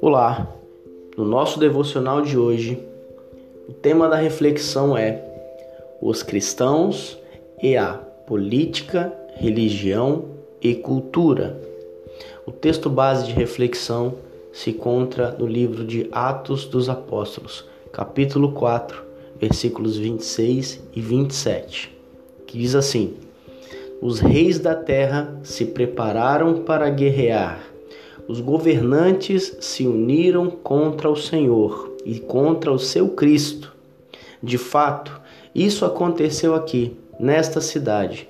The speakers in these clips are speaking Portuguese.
Olá, no nosso devocional de hoje, o tema da reflexão é os cristãos e a política, religião e cultura. O texto base de reflexão se encontra no livro de Atos dos Apóstolos, capítulo 4, versículos 26 e 27, que diz assim: Os reis da terra se prepararam para guerrear. Os governantes se uniram contra o Senhor e contra o seu Cristo. De fato, isso aconteceu aqui, nesta cidade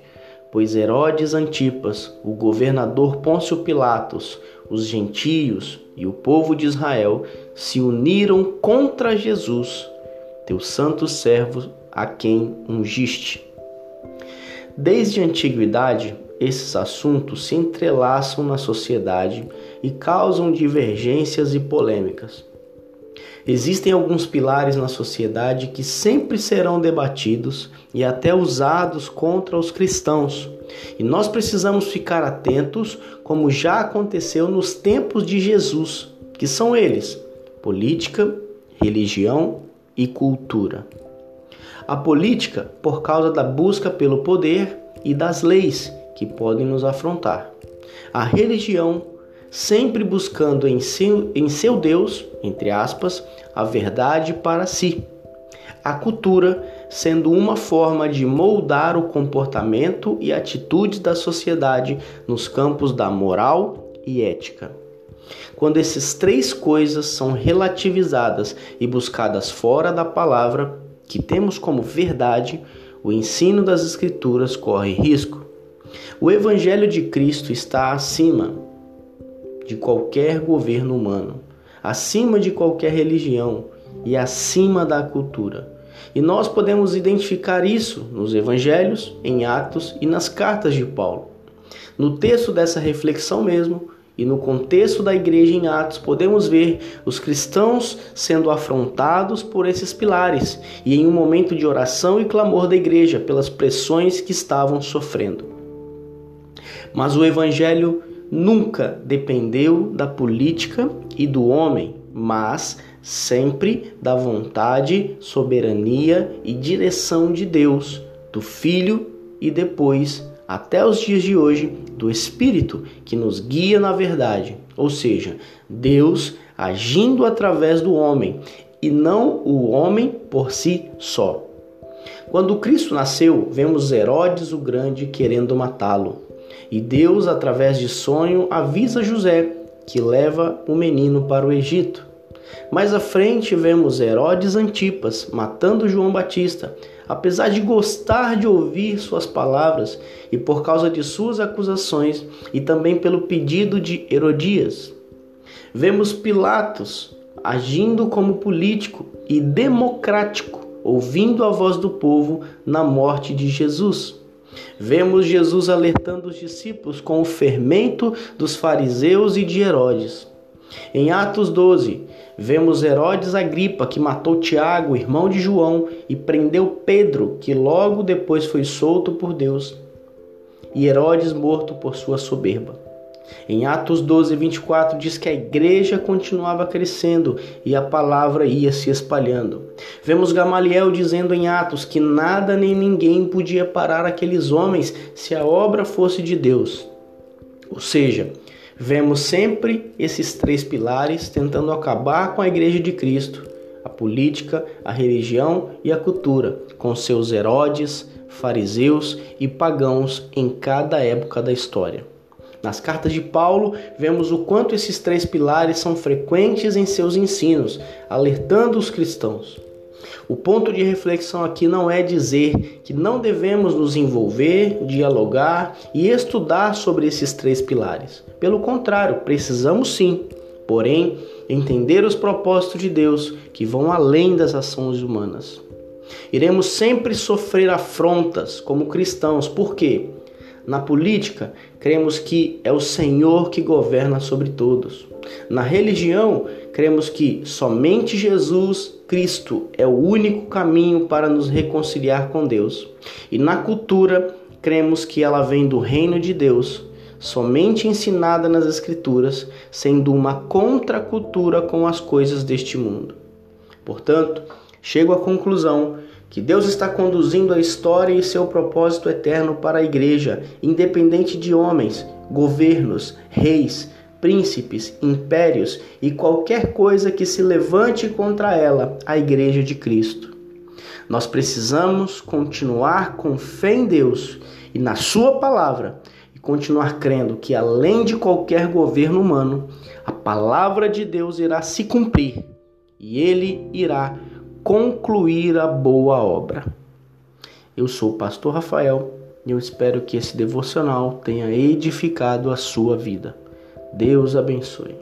pois Herodes Antipas, o governador Pôncio Pilatos, os gentios e o povo de Israel se uniram contra Jesus, teu santo servo, a quem ungiste. Desde a antiguidade, esses assuntos se entrelaçam na sociedade e causam divergências e polêmicas. Existem alguns pilares na sociedade que sempre serão debatidos e até usados contra os cristãos. E nós precisamos ficar atentos, como já aconteceu nos tempos de Jesus, que são eles: política, religião e cultura. A política, por causa da busca pelo poder e das leis que podem nos afrontar. A religião, sempre buscando em seu, em seu Deus, entre aspas, a verdade para si. A cultura sendo uma forma de moldar o comportamento e atitudes da sociedade nos campos da moral e ética. Quando essas três coisas são relativizadas e buscadas fora da palavra que temos como verdade, o ensino das Escrituras corre risco. O Evangelho de Cristo está acima de qualquer governo humano, acima de qualquer religião e acima da cultura. E nós podemos identificar isso nos evangelhos, em Atos e nas cartas de Paulo. No texto dessa reflexão mesmo, e no contexto da igreja em Atos, podemos ver os cristãos sendo afrontados por esses pilares e em um momento de oração e clamor da igreja pelas pressões que estavam sofrendo. Mas o evangelho nunca dependeu da política e do homem, mas sempre da vontade, soberania e direção de Deus, do Filho e depois, até os dias de hoje, do Espírito que nos guia na verdade, ou seja, Deus agindo através do homem e não o homem por si só. Quando Cristo nasceu, vemos Herodes o Grande querendo matá-lo. E Deus, através de sonho, avisa José que leva o menino para o Egito. Mais à frente vemos Herodes Antipas matando João Batista, apesar de gostar de ouvir suas palavras e por causa de suas acusações e também pelo pedido de Herodias. Vemos Pilatos agindo como político e democrático, ouvindo a voz do povo na morte de Jesus. Vemos Jesus alertando os discípulos com o fermento dos fariseus e de Herodes. Em Atos 12, vemos Herodes Agripa, que matou Tiago, irmão de João, e prendeu Pedro, que logo depois foi solto por Deus, e Herodes morto por sua soberba. Em Atos 12, 24 diz que a igreja continuava crescendo e a palavra ia se espalhando. Vemos Gamaliel dizendo em Atos que nada nem ninguém podia parar aqueles homens se a obra fosse de Deus. Ou seja, vemos sempre esses três pilares tentando acabar com a igreja de Cristo: a política, a religião e a cultura, com seus Herodes, fariseus e pagãos em cada época da história. Nas cartas de Paulo, vemos o quanto esses três pilares são frequentes em seus ensinos, alertando os cristãos. O ponto de reflexão aqui não é dizer que não devemos nos envolver, dialogar e estudar sobre esses três pilares. Pelo contrário, precisamos sim, porém, entender os propósitos de Deus que vão além das ações humanas. Iremos sempre sofrer afrontas como cristãos, por quê? Na política, cremos que é o Senhor que governa sobre todos. Na religião, cremos que somente Jesus Cristo é o único caminho para nos reconciliar com Deus. E na cultura, cremos que ela vem do reino de Deus, somente ensinada nas Escrituras, sendo uma contracultura com as coisas deste mundo. Portanto, chego à conclusão que Deus está conduzindo a história e seu propósito eterno para a igreja, independente de homens, governos, reis, príncipes, impérios e qualquer coisa que se levante contra ela, a igreja de Cristo. Nós precisamos continuar com fé em Deus e na Sua palavra e continuar crendo que, além de qualquer governo humano, a palavra de Deus irá se cumprir e Ele irá concluir a boa obra. Eu sou o pastor Rafael e eu espero que esse devocional tenha edificado a sua vida. Deus abençoe.